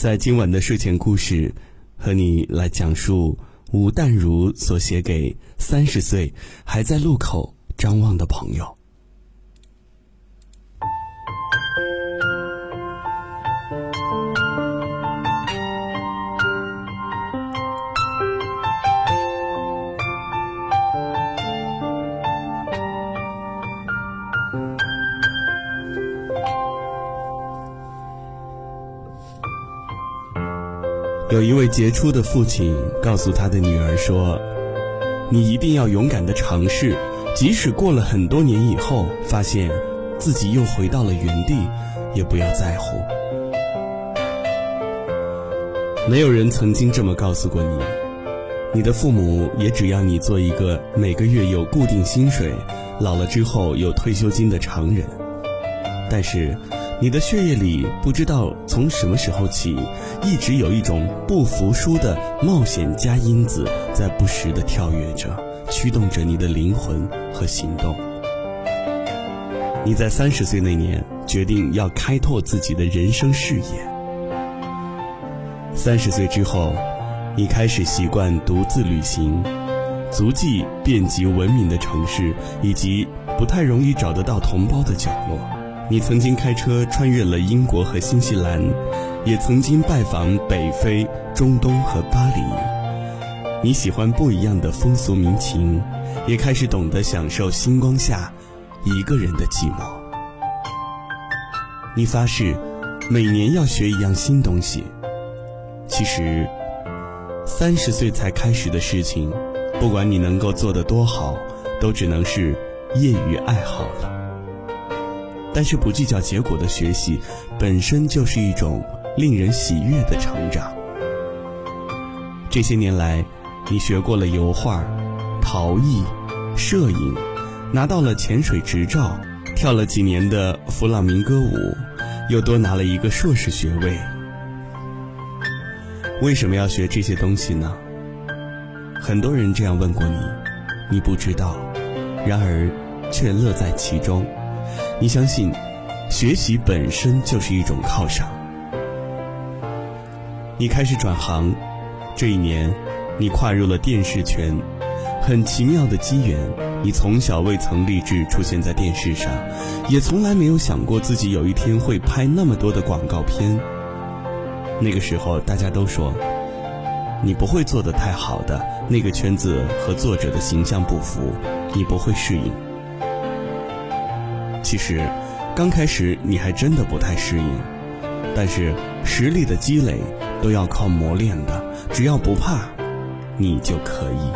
在今晚的睡前故事，和你来讲述吴淡如所写给三十岁还在路口张望的朋友。有一位杰出的父亲告诉他的女儿说：“你一定要勇敢的尝试，即使过了很多年以后，发现自己又回到了原地，也不要在乎。没有人曾经这么告诉过你，你的父母也只要你做一个每个月有固定薪水、老了之后有退休金的常人，但是。”你的血液里不知道从什么时候起，一直有一种不服输的冒险家因子在不时地跳跃着，驱动着你的灵魂和行动。你在三十岁那年决定要开拓自己的人生视野。三十岁之后，你开始习惯独自旅行，足迹遍及文明的城市以及不太容易找得到同胞的角落。你曾经开车穿越了英国和新西兰，也曾经拜访北非、中东和巴黎。你喜欢不一样的风俗民情，也开始懂得享受星光下一个人的寂寞。你发誓每年要学一样新东西。其实，三十岁才开始的事情，不管你能够做得多好，都只能是业余爱好了。但是不计较结果的学习，本身就是一种令人喜悦的成长。这些年来，你学过了油画、陶艺、摄影，拿到了潜水执照，跳了几年的弗朗明哥舞，又多拿了一个硕士学位。为什么要学这些东西呢？很多人这样问过你，你不知道，然而却乐在其中。你相信，学习本身就是一种犒赏。你开始转行，这一年，你跨入了电视圈，很奇妙的机缘。你从小未曾立志出现在电视上，也从来没有想过自己有一天会拍那么多的广告片。那个时候，大家都说，你不会做得太好的，那个圈子和作者的形象不符，你不会适应。其实，刚开始你还真的不太适应，但是实力的积累都要靠磨练的。只要不怕，你就可以。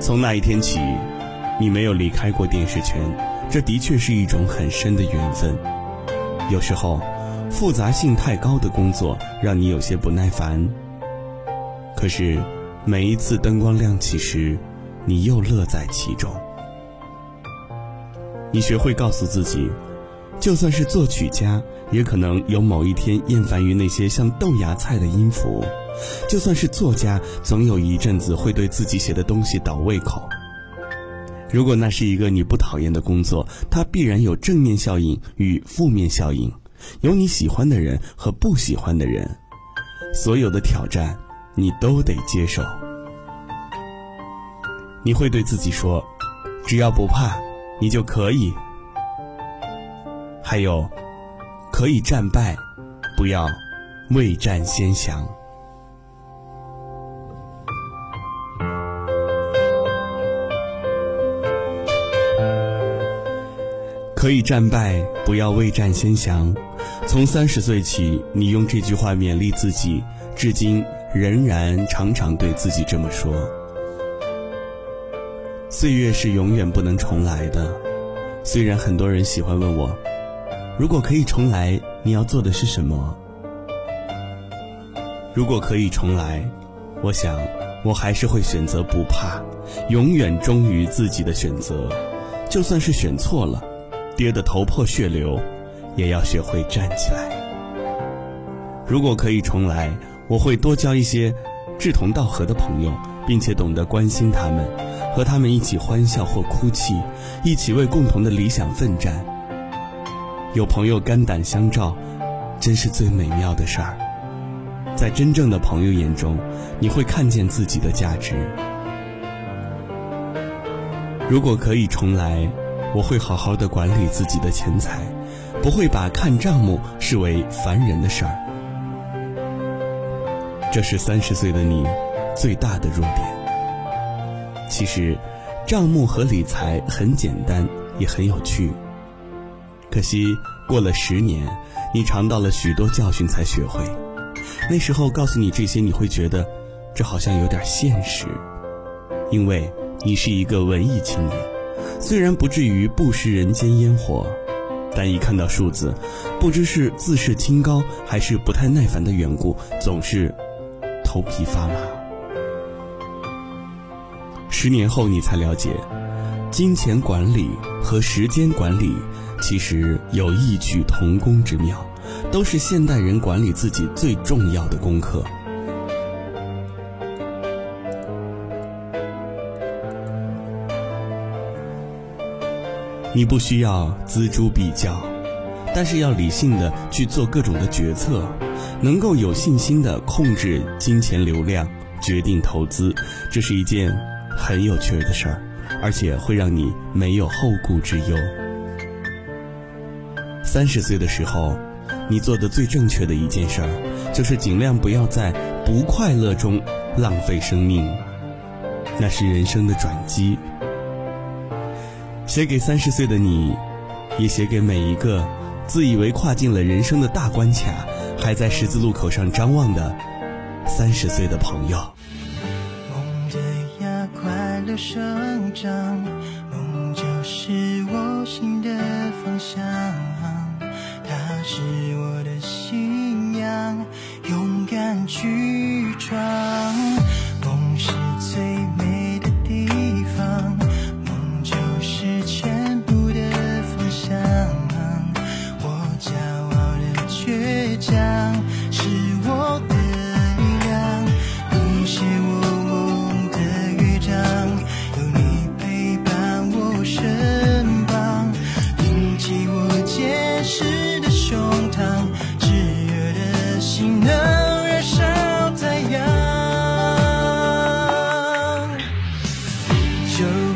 从那一天起，你没有离开过电视圈，这的确是一种很深的缘分。有时候，复杂性太高的工作让你有些不耐烦，可是每一次灯光亮起时，你又乐在其中。你学会告诉自己，就算是作曲家，也可能有某一天厌烦于那些像豆芽菜的音符；就算是作家，总有一阵子会对自己写的东西倒胃口。如果那是一个你不讨厌的工作，它必然有正面效应与负面效应，有你喜欢的人和不喜欢的人。所有的挑战，你都得接受。你会对自己说：“只要不怕。”你就可以，还有，可以战败，不要未战先降。可以战败，不要未战先降。从三十岁起，你用这句话勉励自己，至今仍然常常对自己这么说。岁月是永远不能重来的，虽然很多人喜欢问我，如果可以重来，你要做的是什么？如果可以重来，我想我还是会选择不怕，永远忠于自己的选择，就算是选错了，跌得头破血流，也要学会站起来。如果可以重来，我会多交一些志同道合的朋友，并且懂得关心他们。和他们一起欢笑或哭泣，一起为共同的理想奋战。有朋友肝胆相照，真是最美妙的事儿。在真正的朋友眼中，你会看见自己的价值。如果可以重来，我会好好的管理自己的钱财，不会把看账目视为烦人的事儿。这是三十岁的你最大的弱点。其实，账目和理财很简单，也很有趣。可惜过了十年，你尝到了许多教训才学会。那时候告诉你这些，你会觉得这好像有点现实，因为你是一个文艺青年，虽然不至于不食人间烟火，但一看到数字，不知是自视清高还是不太耐烦的缘故，总是头皮发麻。十年后你才了解，金钱管理和时间管理其实有异曲同工之妙。都是现代人管理自己最重要的功课。你不需要锱铢比较，但是要理性的去做各种的决策，能够有信心的控制金钱流量，决定投资，这是一件很有趣的事儿，而且会让你没有后顾之忧。三十岁的时候。你做的最正确的一件事儿，就是尽量不要在不快乐中浪费生命，那是人生的转机。写给三十岁的你，也写给每一个自以为跨进了人生的大关卡，还在十字路口上张望的三十岁的朋友。生长，梦就是我心的方向。future.